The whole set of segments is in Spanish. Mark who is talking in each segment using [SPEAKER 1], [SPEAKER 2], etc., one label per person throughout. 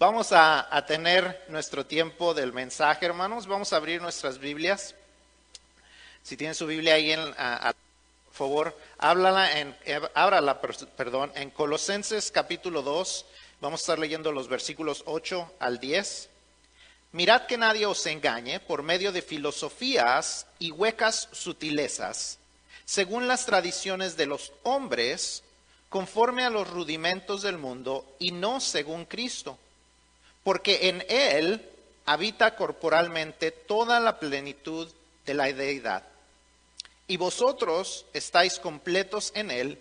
[SPEAKER 1] Vamos a, tener nuestro tiempo del mensaje, hermanos. Vamos a abrir nuestras Biblias. Si tienen su Biblia ahí, en, por favor, háblala en, eh, ábrala, per- perdón, en Colosenses capítulo 2. Vamos a estar leyendo los versículos 8 al 10. Mirad que nadie os engañe por medio de filosofías y huecas sutilezas, según las tradiciones de los hombres, conforme a los rudimentos del mundo y no según Cristo. Porque en Él habita corporalmente toda la plenitud de la deidad. Y vosotros estáis completos en Él,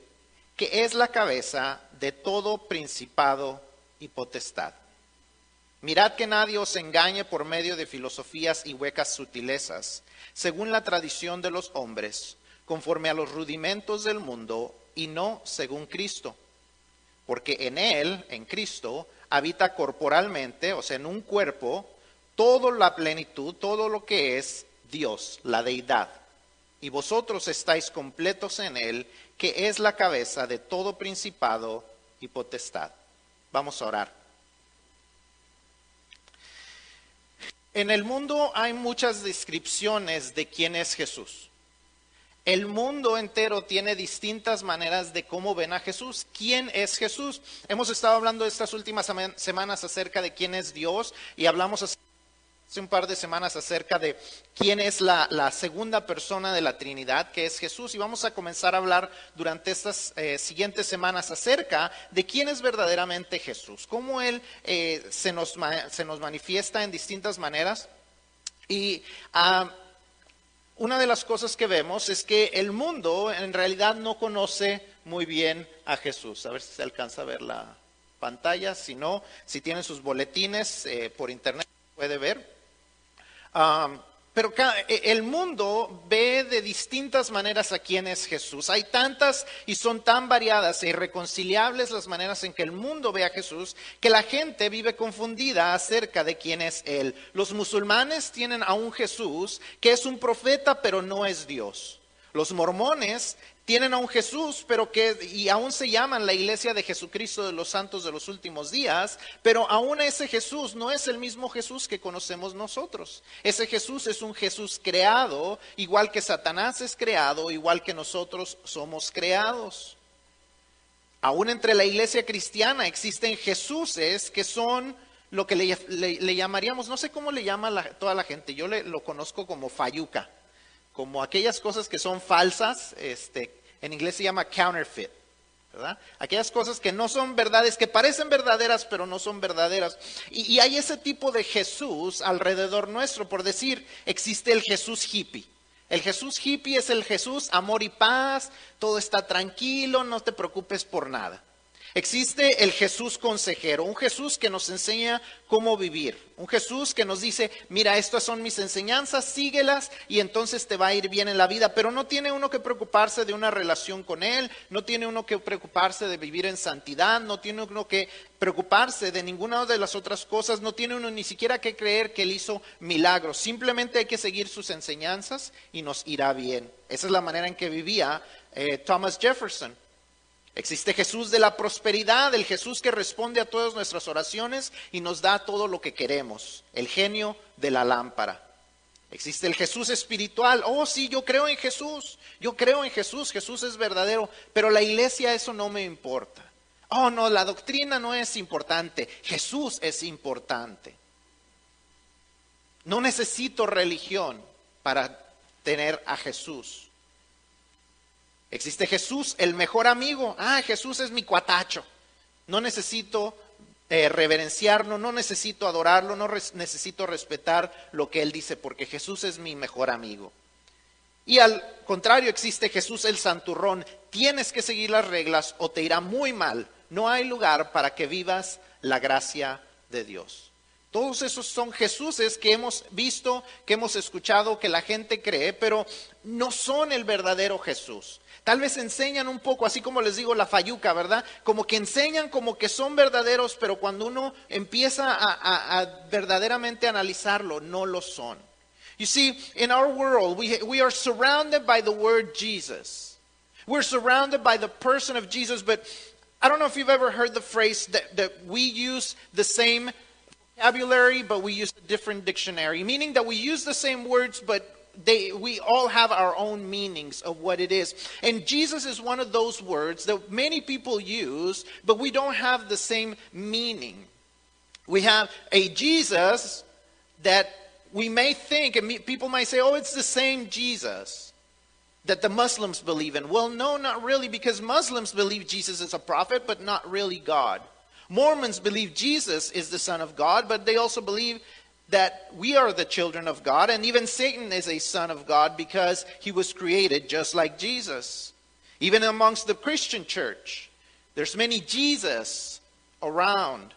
[SPEAKER 1] que es la cabeza de todo principado y potestad. Mirad que nadie os engañe por medio de filosofías y huecas sutilezas, según la tradición de los hombres, conforme a los rudimentos del mundo y no según Cristo. Porque en Él, en Cristo, habita corporalmente, o sea, en un cuerpo, toda la plenitud, todo lo que es Dios, la deidad. Y vosotros estáis completos en Él, que es la cabeza de todo principado y potestad. Vamos a orar. En el mundo hay muchas descripciones de quién es Jesús. El mundo entero tiene distintas maneras de cómo ven a Jesús. ¿Quién es Jesús? Hemos estado hablando estas últimas sema- semanas acerca de quién es Dios y hablamos hace un par de semanas acerca de quién es la, segunda persona de la Trinidad, que es Jesús. Y vamos a comenzar a hablar durante estas eh, siguientes semanas acerca de quién es verdaderamente Jesús, cómo Él eh, se, nos, se nos manifiesta en distintas maneras. Y ah, una de las cosas que vemos es que el mundo en realidad no conoce muy bien a Jesús. A ver si se alcanza a ver la pantalla. Si no, si tienen sus boletines eh, por internet, puede ver. Um, pero e- el mundo ve de distintas maneras a quién es Jesús. Hay tantas y son tan variadas e irreconciliables las maneras en que el mundo ve a Jesús que la gente vive confundida acerca de quién es Él. Los musulmanes tienen a un Jesús que es un profeta pero no es Dios. Los mormones tienen a un Jesús, pero que y aún se llaman la iglesia de Jesucristo de los santos de los últimos días, pero aún ese Jesús no es el mismo Jesús que conocemos nosotros. Ese Jesús es un Jesús creado, igual que Satanás es creado, igual que nosotros somos creados. Aún entre la iglesia cristiana existen Jesuses que son lo que le, le- llamaríamos, no sé cómo le llama la- toda la gente, yo le- lo conozco como fayuca, como aquellas cosas que son falsas, este, en inglés se llama counterfeit, ¿verdad? Aquellas cosas que no son verdades, que parecen verdaderas, pero no son verdaderas. Y, y hay ese tipo de Jesús alrededor nuestro, por decir, existe el Jesús hippie. El Jesús hippie es el Jesús amor y paz, todo está tranquilo, no te preocupes por nada. Existe el Jesús consejero, un Jesús que nos enseña cómo vivir, un Jesús que nos dice, mira, estas son mis enseñanzas, síguelas y entonces te va a ir bien en la vida, pero no tiene uno que preocuparse de una relación con Él, no tiene uno que preocuparse de vivir en santidad, no tiene uno que preocuparse de ninguna de las otras cosas, no tiene uno ni siquiera que creer que Él hizo milagros, simplemente hay que seguir sus enseñanzas y nos irá bien. Esa es la manera en que vivía eh, Thomas Jefferson. Existe Jesús de la prosperidad, el Jesús que responde a todas nuestras oraciones y nos da todo lo que queremos, el genio de la lámpara. Existe el Jesús espiritual, oh sí, yo creo en Jesús, yo creo en Jesús, Jesús es verdadero, pero la iglesia eso no me importa. Oh no, la doctrina no es importante, Jesús es importante. No necesito religión para tener a Jesús. Existe Jesús, el mejor amigo. Ah, Jesús es mi cuatacho. No necesito eh, reverenciarlo, no necesito adorarlo, no necesito respetar lo que Él dice, porque Jesús es mi mejor amigo. Y al contrario, existe Jesús el santurrón. Tienes que seguir las reglas o te irá muy mal. No hay lugar para que vivas la gracia de Dios. Todos esos son Jesuses que hemos visto, que hemos escuchado, que la gente cree, pero no son el verdadero Jesús. Tal vez enseñan un poco, así como les digo, la fayuca, ¿verdad? Como que enseñan como que son verdaderos, pero cuando uno empieza a, a- verdaderamente analizarlo, no lo son. You see, in our world, we, we are surrounded by the word Jesus. We're surrounded by the person of Jesus, but I don't know if you've ever heard the phrase that, that we use the same vocabulary, but we use a different dictionary, meaning that we use the same words, but they, we all have our own meanings of what it is. And Jesus is one of those words that many people use, but we don't have the same meaning. We have a Jesus that we may think, and people might say, oh, it's the same Jesus that the Muslims believe in. Well, no, not really, because Muslims believe Jesus is a prophet, but not really God. Mormons believe Jesus is the Son of God, but they also believe that we are the children of God, and even Satan is a son of God because he was created just like Jesus. Even amongst the Christian church, there's many Jesus around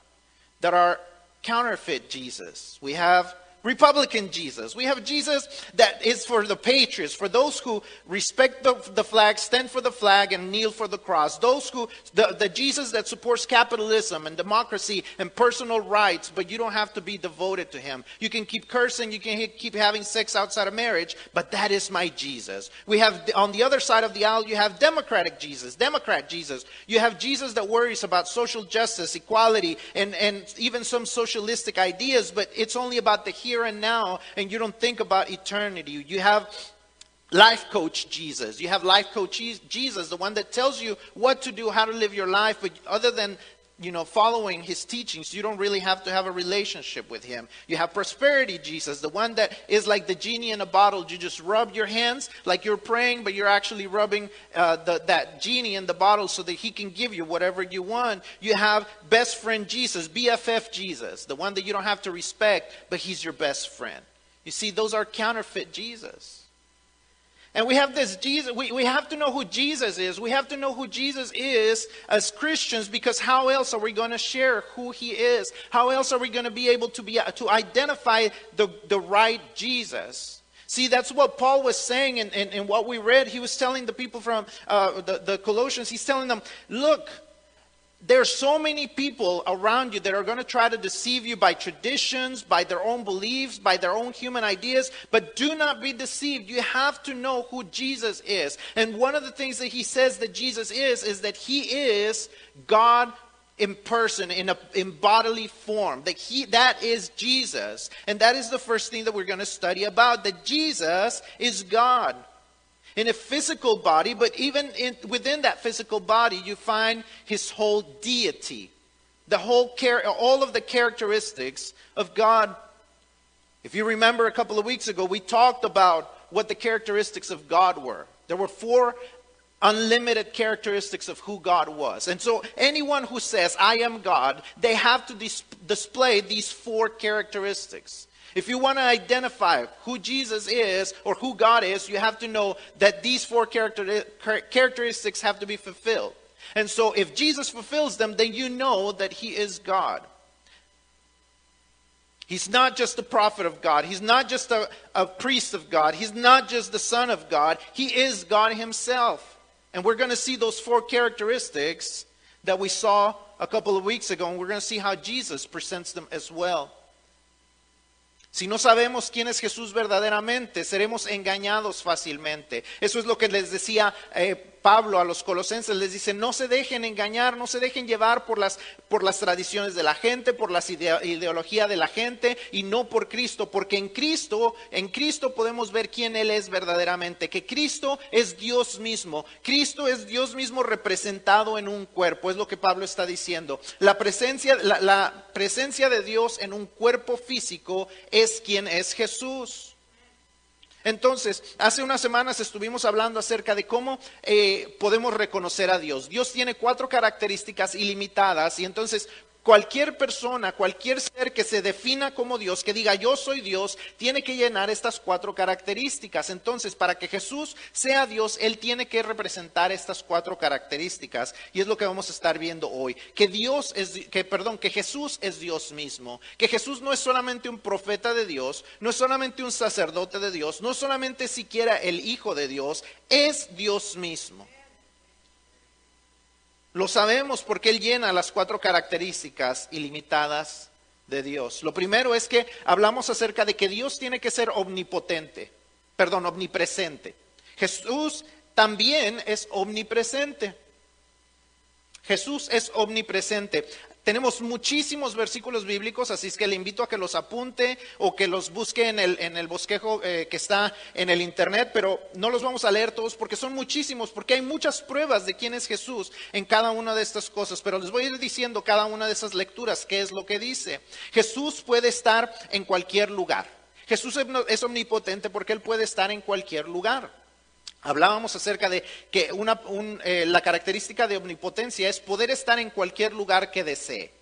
[SPEAKER 1] that are counterfeit Jesus. We have Republican Jesus. We have Jesus that is for the patriots, for those who respect the, the flag, stand for the flag, and kneel for the cross. Those who, the, the Jesus that supports capitalism and democracy and personal rights, but you don't have to be devoted to him. You can keep cursing, you can keep having sex outside of marriage, but that is my Jesus. We have, on the other side of the aisle, you have Democratic Jesus, Democrat Jesus. You have Jesus that worries about social justice, equality, and, and even some socialistic ideas, but it's only about the here here and now and you don't think about eternity. You have life coach Jesus. You have life coach Jesus, the one that tells you what to do, how to live your life, but other than you know, following his teachings, you don't really have to have a relationship with him. You have prosperity Jesus, the one that is like the genie in a bottle. You just rub your hands like you're praying, but you're actually rubbing uh, the, that genie in the bottle so that he can give you whatever you want. You have best friend Jesus, BFF Jesus, the one that you don't have to respect, but he's your best friend. You see, those are counterfeit Jesus. And we have this Jesus, we, we have to know who Jesus is. We have to know who Jesus is as Christians because how else are we going to share who he is? How else are we going to be able to be to identify the, the right Jesus? See, that's what Paul was saying in, in, in what we read. He was telling the people from uh, the, the Colossians, he's telling them, look, there's so many people around you that are going to try to deceive you by traditions, by their own beliefs, by their own human ideas, but do not be deceived. You have to know who Jesus is. And one of the things that he says that Jesus is, is that he is God in person, in, a, in bodily form. That, he, that is Jesus. And that is the first thing that we're going to study about, that Jesus is God in a physical body, but even in, within that physical body, you find his whole deity, the whole char- all of the characteristics of God. If you remember a couple of weeks ago, we talked about what the characteristics of God were. There were four unlimited characteristics of who God was. And so anyone who says, I am God, they have to dis- display these four characteristics. If you want to identify who Jesus is or who God is, you have to know that these four character, characteristics have to be fulfilled. And so if Jesus fulfills them, then you know that he is God. He's not just a prophet of God. He's not just a, a priest of God. He's not just the son of God. He is God himself. And we're going to see those four characteristics that we saw a couple of weeks ago, and we're going to see how Jesus presents them as well. Si no sabemos quién es Jesús verdaderamente, seremos engañados fácilmente. Eso es lo que les decía eh, Pablo a los colosenses les dice, no se dejen engañar, no se dejen llevar por las, por las tradiciones de la gente, por la ideología de la gente y no por Cristo, porque en Cristo, en Cristo podemos ver quién Él es verdaderamente, que Cristo es Dios mismo, Cristo es Dios mismo representado en un cuerpo, es lo que Pablo está diciendo. La presencia, la, la presencia de Dios en un cuerpo físico es quien es Jesús. Entonces, hace unas semanas estuvimos hablando acerca de cómo eh, podemos reconocer a Dios. Dios tiene cuatro características ilimitadas y entonces Cualquier persona, cualquier ser que se defina como Dios, que diga yo soy Dios, tiene que llenar estas cuatro características. Entonces, para que Jesús sea Dios, Él tiene que representar estas cuatro características. Y es lo que vamos a estar viendo hoy. Que Dios es, que, perdón, que Jesús es Dios mismo. Que Jesús no es solamente un profeta de Dios, no es solamente un sacerdote de Dios, no es solamente siquiera el Hijo de Dios, es Dios mismo. Lo sabemos porque Él llena las cuatro características ilimitadas de Dios. Lo primero es que hablamos acerca de que Dios tiene que ser omnipotente, perdón, omnipresente. Jesús también es omnipresente. Jesús es omnipresente. Tenemos muchísimos versículos bíblicos, así es que le invito a que los apunte o que los busque en el, en el bosquejo eh, que está en el internet, pero no los vamos a leer todos porque son muchísimos, porque hay muchas pruebas de quién es Jesús en cada una de estas cosas, pero les voy a ir diciendo cada una de esas lecturas, qué es lo que dice. Jesús puede estar en cualquier lugar. Jesús es omnipotente porque Él puede estar en cualquier lugar. Hablábamos acerca de que eh, la característica de omnipotencia es poder estar en cualquier lugar que desee.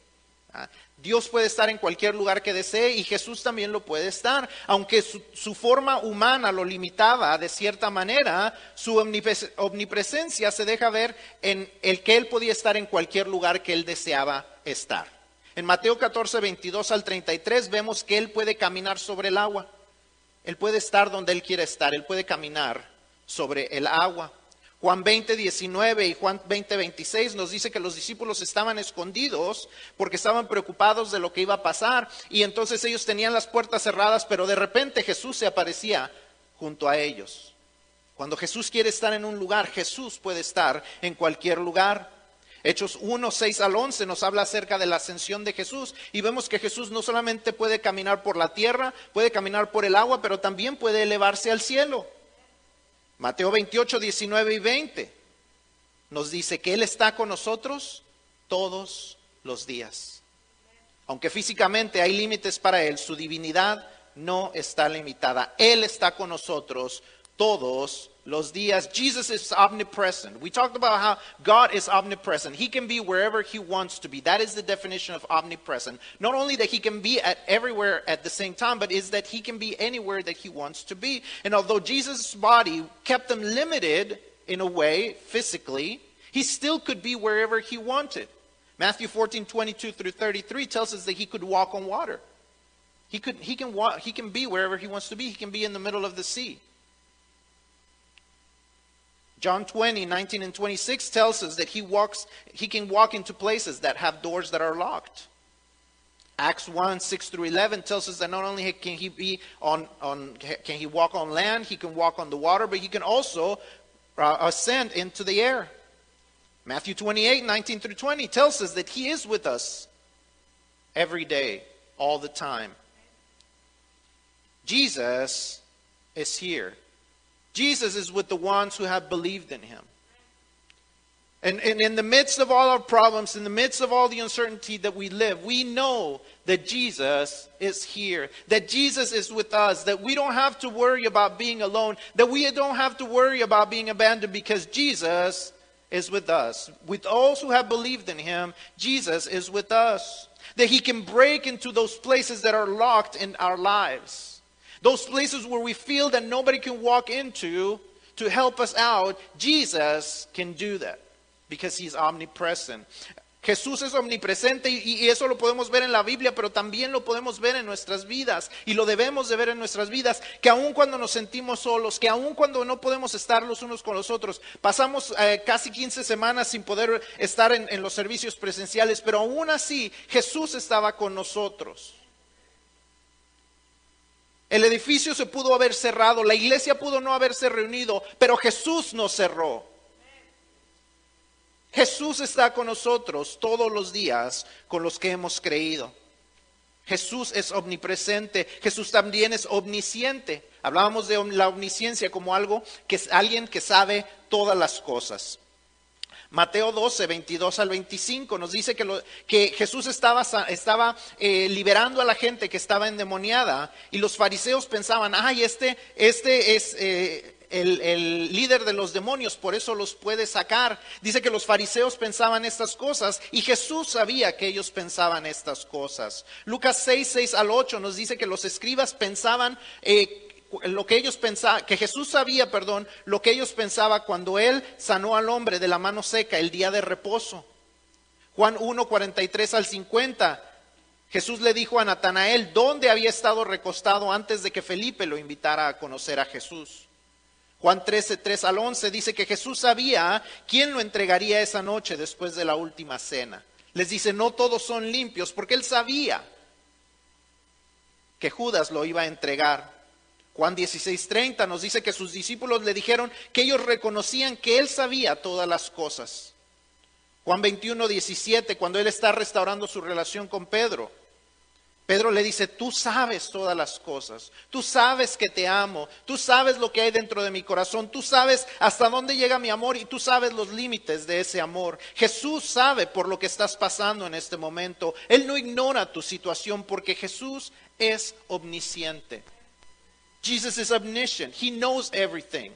[SPEAKER 1] ¿ah? Dios puede estar en cualquier lugar que desee y Jesús también lo puede estar, aunque su, forma humana lo limitaba de cierta manera, su omnipresencia se deja ver en el que Él podía estar en cualquier lugar que Él deseaba estar. En Mateo 14, 22 al 33 vemos que Él puede caminar sobre el agua. Él puede estar donde Él quiere estar, Él puede caminar sobre el agua. Juan 20, 19 y Juan 20, 26 nos dice que los discípulos estaban escondidos porque estaban preocupados de lo que iba a pasar y entonces ellos tenían las puertas cerradas, pero de repente Jesús se aparecía junto a ellos. Cuando Jesús quiere estar en un lugar, Jesús puede estar en cualquier lugar. Hechos 1, 6 al 11 nos habla acerca de la ascensión de Jesús y vemos que Jesús no solamente puede caminar por la tierra, puede caminar por el agua, pero también puede elevarse al cielo. Mateo 28, 19 y 20 nos dice que Él está con nosotros todos los días. Aunque físicamente hay límites para Él, su divinidad no está limitada. Él está con nosotros todos los días. Jesus is omnipresent. We talked about how God is omnipresent. He can be wherever he wants to be. That is the definition of omnipresent. Not only that he can be at everywhere at the same time, but is that he can be anywhere that he wants to be. And although Jesus' body kept them limited in a way physically, he still could be wherever he wanted. Matthew 14, 22 through 33 tells us that he could walk on water. He, could, he, can walk, he can be wherever he wants to be. He can be in the middle of the sea. John 20, 19 and 26 tells us that he walks, he can walk into places that have doors that are locked. Acts 1, 6 through 11 tells us that not only can he be on, on can he walk on land, he can walk on the water, but he can also uh, ascend into the air. Matthew 28, 19 through 20 tells us that he is with us every day, all the time. Jesus is here. Jesus is with the ones who have believed in him. And, and, in the midst of all our problems, in the midst of all the uncertainty that we live, we know that Jesus is here, that Jesus is with us, that we don't have to worry about being alone, that we don't have to worry about being abandoned because Jesus is with us. With those who have believed in him, Jesus is with us. That he can break into those places that are locked in our lives those places where we feel that nobody can walk into to help us out, Jesus can do that because he's omnipresent. Jesús es omnipresente y, eso lo podemos ver en la Biblia, pero también lo podemos ver en nuestras vidas y lo debemos de ver en nuestras vidas, que aun cuando nos sentimos solos, que aun cuando no podemos estar los unos con los otros, pasamos eh, casi 15 semanas sin poder estar en, en los servicios presenciales, pero aún así Jesús estaba con nosotros. El edificio se pudo haber cerrado, la iglesia pudo no haberse reunido, pero Jesús nos cerró. Jesús está con nosotros todos los días con los que hemos creído. Jesús es omnipresente, Jesús también es omnisciente. Hablábamos de la omnisciencia como algo que es alguien que sabe todas las cosas. Mateo 12, 22 al 25 nos dice que, que Jesús estaba, estaba eh, liberando a la gente que estaba endemoniada y los fariseos pensaban, ay, este, este es... Eh, el, el, líder de los demonios, por eso los puede sacar. Dice que los fariseos pensaban estas cosas y Jesús sabía que ellos pensaban estas cosas. Lucas 6, 6 al 8 nos dice que los escribas pensaban eh, lo que ellos pensaban, que Jesús sabía, perdón, lo que ellos pensaban cuando él sanó al hombre de la mano seca el día de reposo. Juan 1, 43 al 50. Jesús le dijo a Natanael dónde había estado recostado antes de que Felipe lo invitara a conocer a Jesús. Juan 13, 3 al 11 dice que Jesús sabía quién lo entregaría esa noche después de la última cena. Les dice, no todos son limpios, porque él sabía que Judas lo iba a entregar. Juan 16:30 nos dice que sus discípulos le dijeron que ellos reconocían que él sabía todas las cosas. Juan 21, 17, cuando él está restaurando su relación con Pedro. Pedro le dice, tú sabes todas las cosas, tú sabes que te amo, tú sabes lo que hay dentro de mi corazón, tú sabes hasta dónde llega mi amor y tú sabes los límites de ese amor. Jesús sabe por lo que estás pasando en este momento. Él no ignora tu situación porque Jesús es omnisciente. Jesus is omniscient. He knows everything.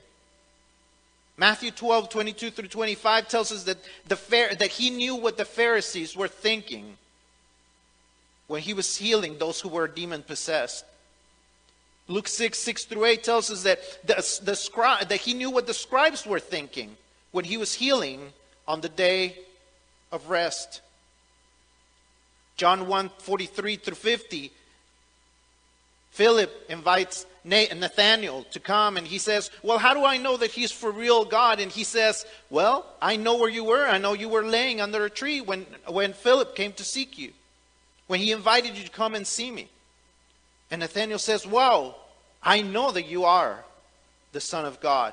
[SPEAKER 1] Matthew 12, 22 through 25 tells us that, the, that he knew what the Pharisees were thinking when he was healing those who were demon possessed. Luke 6, 6 through 8 tells us that, the, the scri- that he knew what the scribes were thinking when he was healing on the day of rest. John 1, 43 through 50, Philip invites Nathaniel to come and he says, Well, how do I know that he's for real God? And he says, Well, I know where you were. I know you were laying under a tree when, when Philip came to seek you when he invited you to come and see me. And Nathanael says, Wow, I know that you are the Son of God.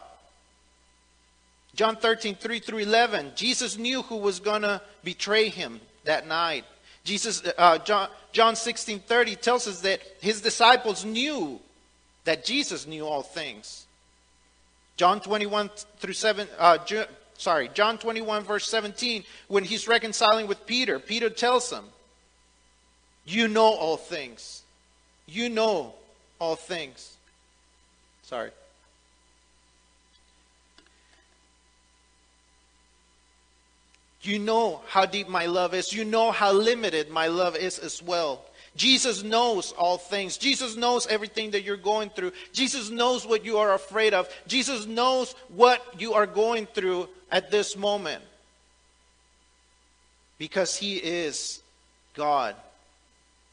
[SPEAKER 1] John 13, 3 through 11, Jesus knew who was going to betray him that night. Jesus, uh, John, John 16, 30 tells us that his disciples knew that Jesus knew all things. John 21 through 7, uh, sorry, John 21, verse 17, when he's reconciling with Peter, Peter tells him, you know all things. You know all things. Sorry. You know how deep my love is. You know how limited my love is as well. Jesus knows all things. Jesus knows everything that you're going through. Jesus knows what you are afraid of. Jesus knows what you are going through at this moment. Because He is God.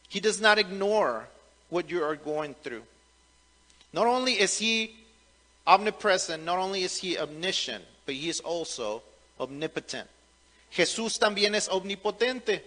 [SPEAKER 1] He does not ignore what you are going through. Not only is He omnipresent, not only is He omniscient, but He is also omnipotent. Jesús también es omnipotente.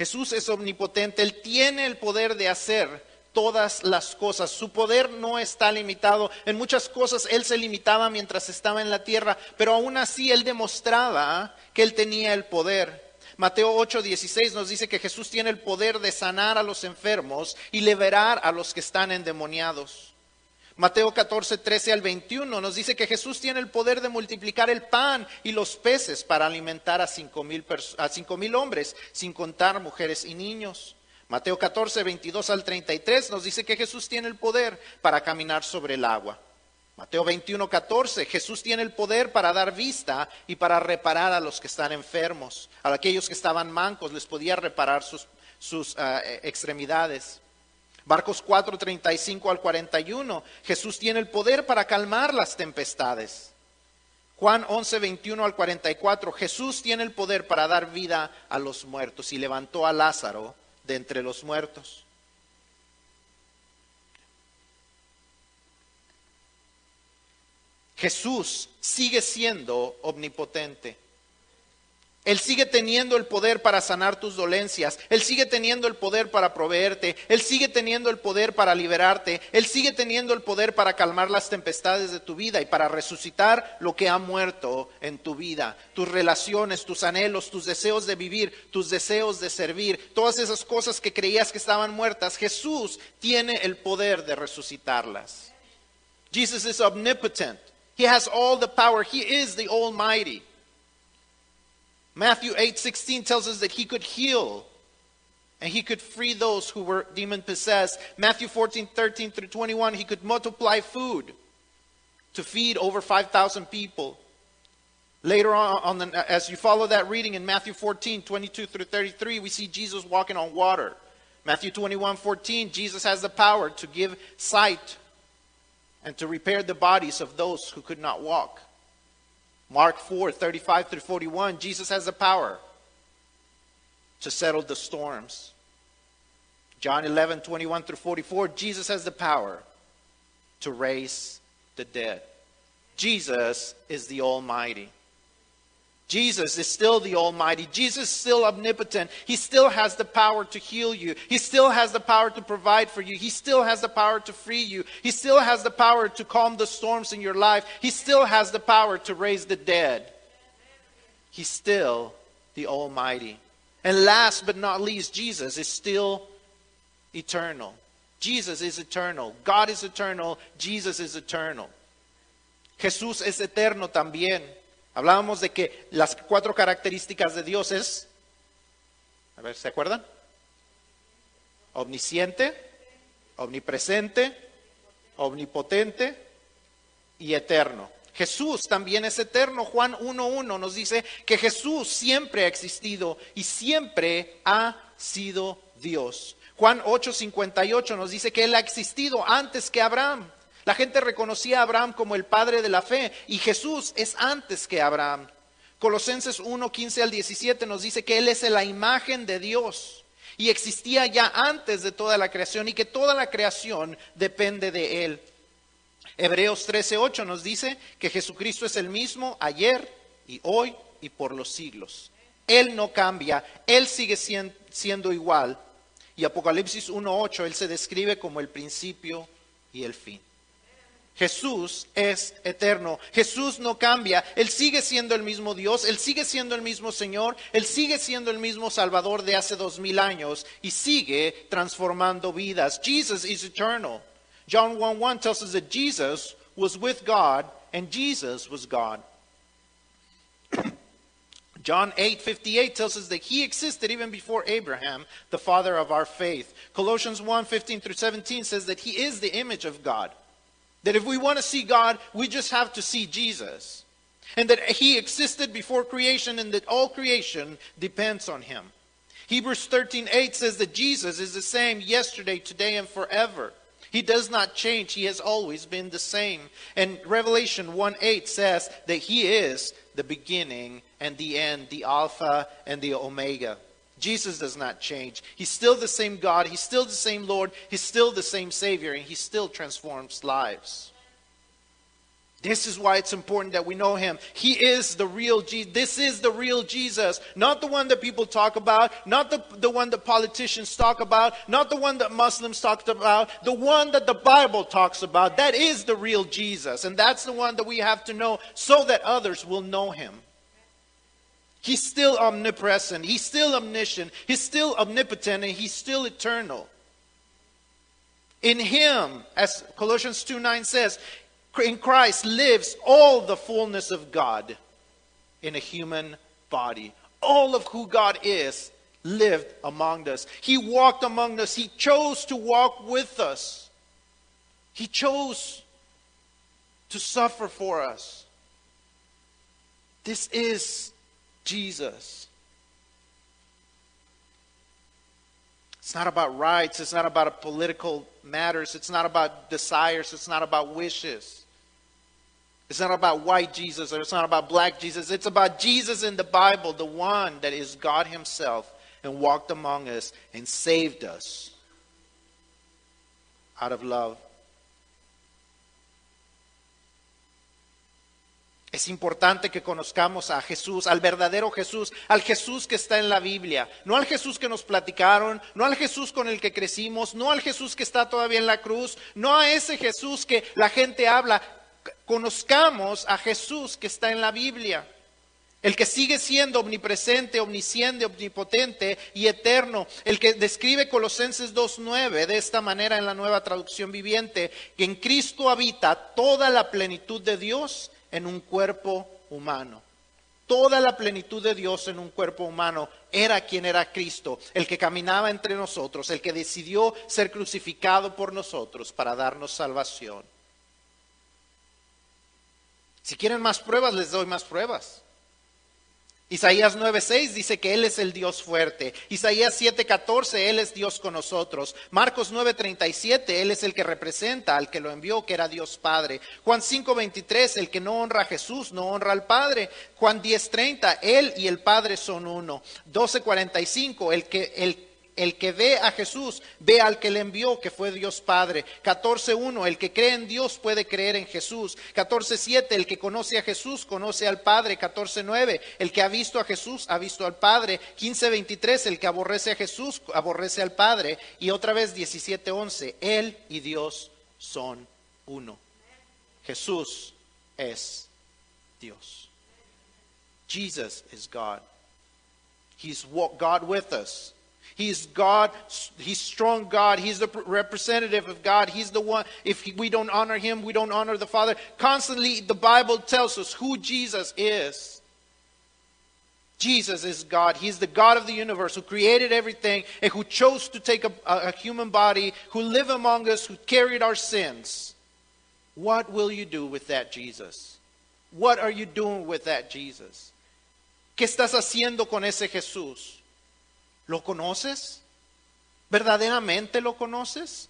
[SPEAKER 1] Jesús es omnipotente. Él tiene el poder de hacer todas las cosas. Su poder no está limitado. En muchas cosas Él se limitaba mientras estaba en la tierra, pero aún así Él demostraba que Él tenía el poder. Mateo 8:16 nos dice que Jesús tiene el poder de sanar a los enfermos y liberar a los que están endemoniados. Mateo 14, 13 al 21 nos dice que Jesús tiene el poder de multiplicar el pan y los peces para alimentar a cinco mil, a cinco mil hombres, sin contar mujeres y niños. Mateo 14, 22 al 33 nos dice que Jesús tiene el poder para caminar sobre el agua. Mateo 21, 14, Jesús tiene el poder para dar vista y para reparar a los que están enfermos. A aquellos que estaban mancos les podía reparar sus, sus uh, extremidades. Marcos 4, 35 al 41, Jesús tiene el poder para calmar las tempestades. Juan 11, 21 al 44, Jesús tiene el poder para dar vida a los muertos y levantó a Lázaro de entre los muertos. Jesús sigue siendo omnipotente. Él sigue teniendo el poder para sanar tus dolencias. Él sigue teniendo el poder para proveerte. Él sigue teniendo el poder para liberarte. Él sigue teniendo el poder para calmar las tempestades de tu vida y para resucitar lo que ha muerto en tu vida. Tus relaciones, tus anhelos, tus deseos de vivir, tus deseos de servir. Todas esas cosas que creías que estaban muertas. Jesús tiene el poder de resucitarlas. Jesus is omnipotent. He has all the power. He is the Almighty. Matthew 8:16 tells us that he could heal and he could free those who were demon possessed. Matthew 14:13 through 21 he could multiply food to feed over 5,000 people. Later on, on the, as you follow that reading in Matthew 14, 22 through 33, we see Jesus walking on water. Matthew 21, 14, Jesus has the power to give sight and to repair the bodies of those who could not walk. Mark 4 35 through 41, Jesus has the power to settle the storms. John 11 21 through 44, Jesus has the power to raise the dead. Jesus is the Almighty. Jesus is still the Almighty. Jesus is still omnipotent. He still has the power to heal you. He still has the power to provide for you. He still has the power to free you. He still has the power to calm the storms in your life. He still has the power to raise the dead. He's still the Almighty. And last but not least, Jesus is still eternal. Jesus is eternal. God is eternal. Jesus is eternal. Jesús es eterno también. Hablábamos de que las cuatro características de Dios es, a ver, ¿se acuerdan? Omnisciente, omnipresente, omnipotente y eterno. Jesús también es eterno. Juan 1.1 nos dice que Jesús siempre ha existido y siempre ha sido Dios. Juan 8.58 nos dice que Él ha existido antes que Abraham. La gente reconocía a Abraham como el padre de la fe y Jesús es antes que Abraham. Colosenses 1.15 al 17 nos dice que Él es la imagen de Dios y existía ya antes de toda la creación y que toda la creación depende de Él. Hebreos 13:8 nos dice que Jesucristo es el mismo ayer y hoy y por los siglos. Él no cambia, Él sigue siendo igual. Y Apocalipsis 1:8, Él se describe como el principio y el fin. Jesús es eterno, Jesús no cambia, Él sigue siendo el mismo Dios, Él sigue siendo el mismo Señor, Él sigue siendo el mismo Salvador de hace dos mil años y sigue transformando vidas. Jesus is eternal. John 1 1 tells us that Jesus was with God and Jesus was God. John 8:58 tells us that he existed even before Abraham, the father of our faith. Colossians 1 15 through 17 says that he is the image of God. That if we want to see God, we just have to see Jesus. And that he existed before creation and that all creation depends on him. Hebrews 13 8 says that Jesus is the same yesterday, today, and forever. He does not change. He has always been the same. And Revelation 1 8 says that He is the beginning and the end, the Alpha and the Omega. Jesus does not change. He's still the same God. He's still the same Lord. He's still the same Savior. And He still transforms lives. This is why it's important that we know him. He is the real Jesus. This is the real Jesus. Not the one that people talk about, not the, the one that politicians talk about, not the one that Muslims talk about, the one that the Bible talks about. That is the real Jesus. And that's the one that we have to know so that others will know him. He's still omnipresent. He's still omniscient. He's still omnipotent and he's still eternal. In him, as Colossians 2 9 says, in Christ lives all the fullness of God in a human body. All of who God is lived among us. He walked among us. He chose to walk with us. He chose to suffer for us. This is Jesus. It's not about rights. It's not about political matters. It's not about desires. It's not about wishes. It's not about white Jesus or it's not about black Jesus. It's about Jesus in the Bible, the one that is God Himself and walked among us and saved us out of love. Es importante que conozcamos a Jesús, al verdadero Jesús, al Jesús que está en la Biblia, no al Jesús que nos platicaron, no al Jesús con el que crecimos, no al Jesús que está todavía en la cruz, no a ese Jesús que la gente habla. Conozcamos a Jesús que está en la Biblia, el que sigue siendo omnipresente, omnisciente, omnipotente y eterno, el que describe Colosenses 2.9 de esta manera en la nueva traducción viviente, que en Cristo habita toda la plenitud de Dios en un cuerpo humano. Toda la plenitud de Dios en un cuerpo humano era quien era Cristo, el que caminaba entre nosotros, el que decidió ser crucificado por nosotros para darnos salvación. Si quieren más pruebas, les doy más pruebas. Isaías 9:6 dice que Él es el Dios fuerte. Isaías 7:14, Él es Dios con nosotros. Marcos 9:37, Él es el que representa al que lo envió, que era Dios Padre. Juan 5:23, el que no honra a Jesús, no honra al Padre. Juan 10:30, Él y el Padre son uno. 12:45, el que el el que ve a Jesús ve al que le envió, que fue Dios Padre. 14.1, el que cree en Dios puede creer en Jesús. 14.7, el que conoce a Jesús conoce al Padre. 14.9, el que ha visto a Jesús ha visto al Padre. 15.23, el que aborrece a Jesús aborrece al Padre. Y otra vez 17.11, Él y Dios son uno. Jesús es Dios. Jesus is God. He's God with us. He's God. He's strong God. He's the representative of God. He's the one. If we don't honor him, we don't honor the Father. Constantly, the Bible tells us who Jesus is. Jesus is God. He's the God of the universe who created everything and who chose to take a, a, human body, who lived among us, who carried our sins. What will you do with that Jesus? What are you doing with that Jesus? ¿Qué estás haciendo con ese Jesús? ¿Lo conoces? ¿Verdaderamente lo conoces?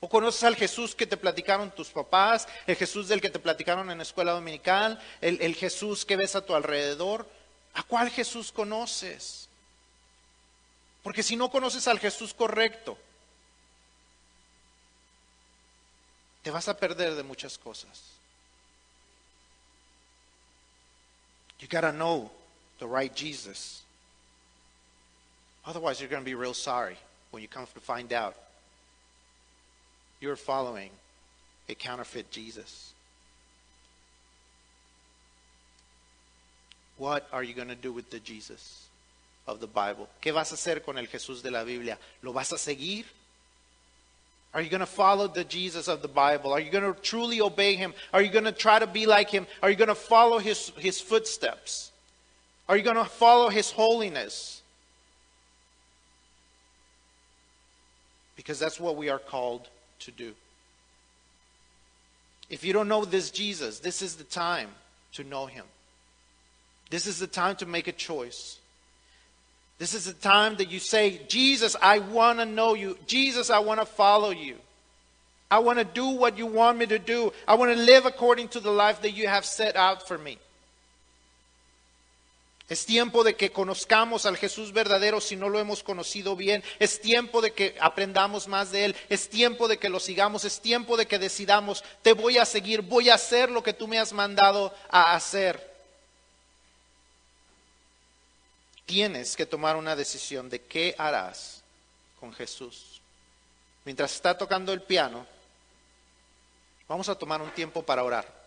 [SPEAKER 1] ¿O conoces al Jesús que te platicaron tus papás, el Jesús del que te platicaron en la escuela dominical, el, el Jesús que ves a tu alrededor? ¿A cuál Jesús conoces? Porque si no conoces al Jesús correcto, te vas a perder de muchas cosas. You got to know the right Jesus. Otherwise, you're going to be real sorry when you come to find out you're following a counterfeit Jesus. What are you going to do with the Jesus of the Bible? ¿Qué vas a hacer con el Jesús de la Biblia? ¿Lo vas a seguir? Are you going to follow the Jesus of the Bible? Are you going to truly obey him? Are you going to try to be like him? Are you going to follow his, his footsteps? Are you going to follow his holiness? Because that's what we are called to do. If you don't know this Jesus, this is the time to know him. This is the time to make a choice. This is the time that you say, Jesus, I want to know you. Jesus, I want to follow you. I want to do what you want me to do. I want to live according to the life that you have set out for me. Es tiempo de que conozcamos al Jesús verdadero si no lo hemos conocido bien. Es tiempo de que aprendamos más de Él. Es tiempo de que lo sigamos. Es tiempo de que decidamos, te voy a seguir, voy a hacer lo que tú me has mandado a hacer. Tienes que tomar una decisión de qué harás con Jesús. Mientras está tocando el piano, vamos a tomar un tiempo para orar.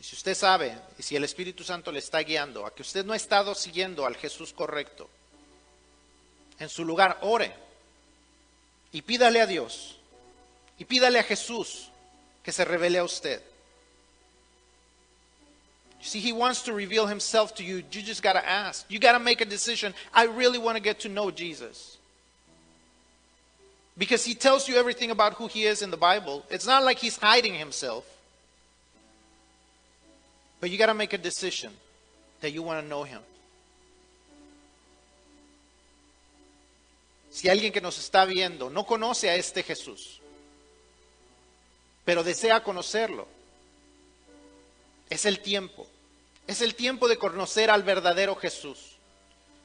[SPEAKER 1] Y si usted sabe, y si el Espíritu Santo le está guiando a que usted no ha estado siguiendo al Jesús correcto, en su lugar ore y pídale a Dios y pídale a Jesús que se revele a usted. See, he wants to reveal himself to you. You just got to ask. You got to make a decision. I really want to get to know Jesus. Because he tells you everything about who he is in the Bible. It's not like he's hiding himself. But you got to make a decision that you want to know him. Si alguien que nos está viendo no conoce a este Jesús, pero desea conocerlo, es el tiempo. Es el tiempo de conocer al verdadero Jesús.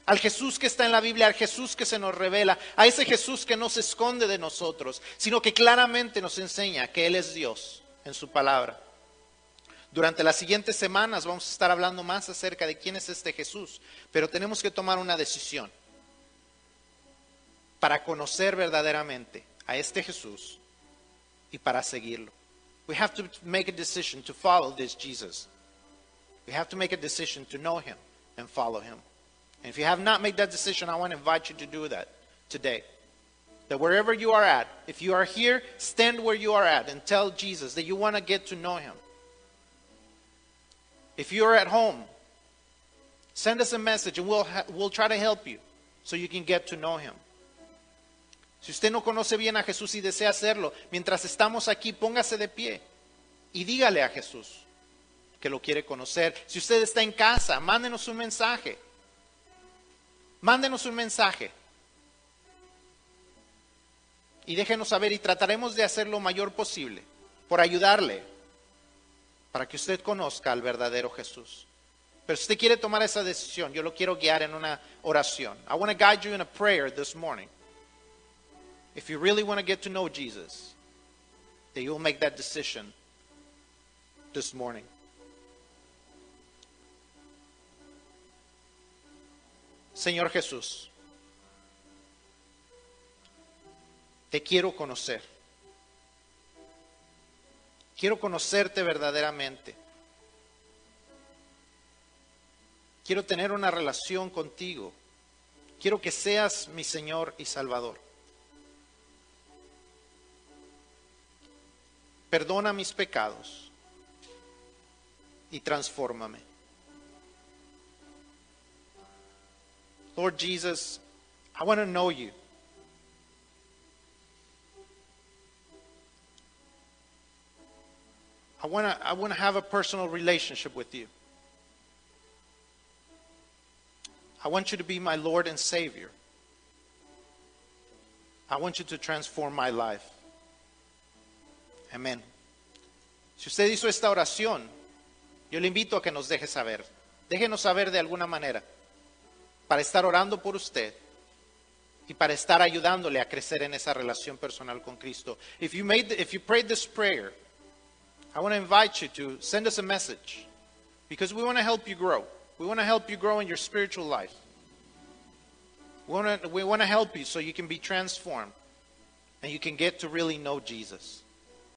[SPEAKER 1] Al Jesús que está en la Biblia, al Jesús que se nos revela, a ese Jesús que no se esconde de nosotros, sino que claramente nos enseña que Él es Dios en su palabra. Durante las siguientes semanas vamos a estar hablando más acerca de quién es este Jesús, pero tenemos que tomar una decisión para conocer verdaderamente a este Jesús y para seguirlo. We have to make a decision to follow this Jesus. We have to make a decision to know him and follow him. And if you have not made that decision, I want to invite you to do that today. That wherever you are at, if you are here, stand where you are at and tell Jesus that you want to get to know him. If you're at home, send us a message and we'll, we'll try to help you so you can get to know him. Si usted no conoce bien a Jesús y desea hacerlo, mientras estamos aquí, póngase de pie y dígale a Jesús que lo quiere conocer. Si usted está en casa, mándenos un mensaje. Mándenos un mensaje. Y déjenos saber y trataremos de hacer lo mayor posible por ayudarle para que usted conozca al verdadero Jesús. Pero si usted quiere tomar esa decisión, yo lo quiero guiar en una oración. I want to guide you in a prayer this morning. If you really want to get to know Jesus, that you'll make that decision this morning. Señor Jesús, te quiero conocer. Quiero conocerte verdaderamente. Quiero tener una relación contigo. Quiero que seas mi Señor y Salvador. Perdona mis pecados y transfórmame. Lord Jesus, I want to know you. I want to I want to have a personal relationship with you. I want you to be my Lord and Savior. I want you to transform my life. Amén. Si usted hizo esta oración, yo le invito a que nos deje saber. Déjenos saber de alguna manera para estar orando por usted y para estar ayudándole a crecer en esa relación personal con Cristo. If you made if you prayed this prayer, I want to invite you to send us a message because we want to help you grow. We want to help you grow in your spiritual life. We want to, we want to help you so you can be transformed and you can get to really know Jesus.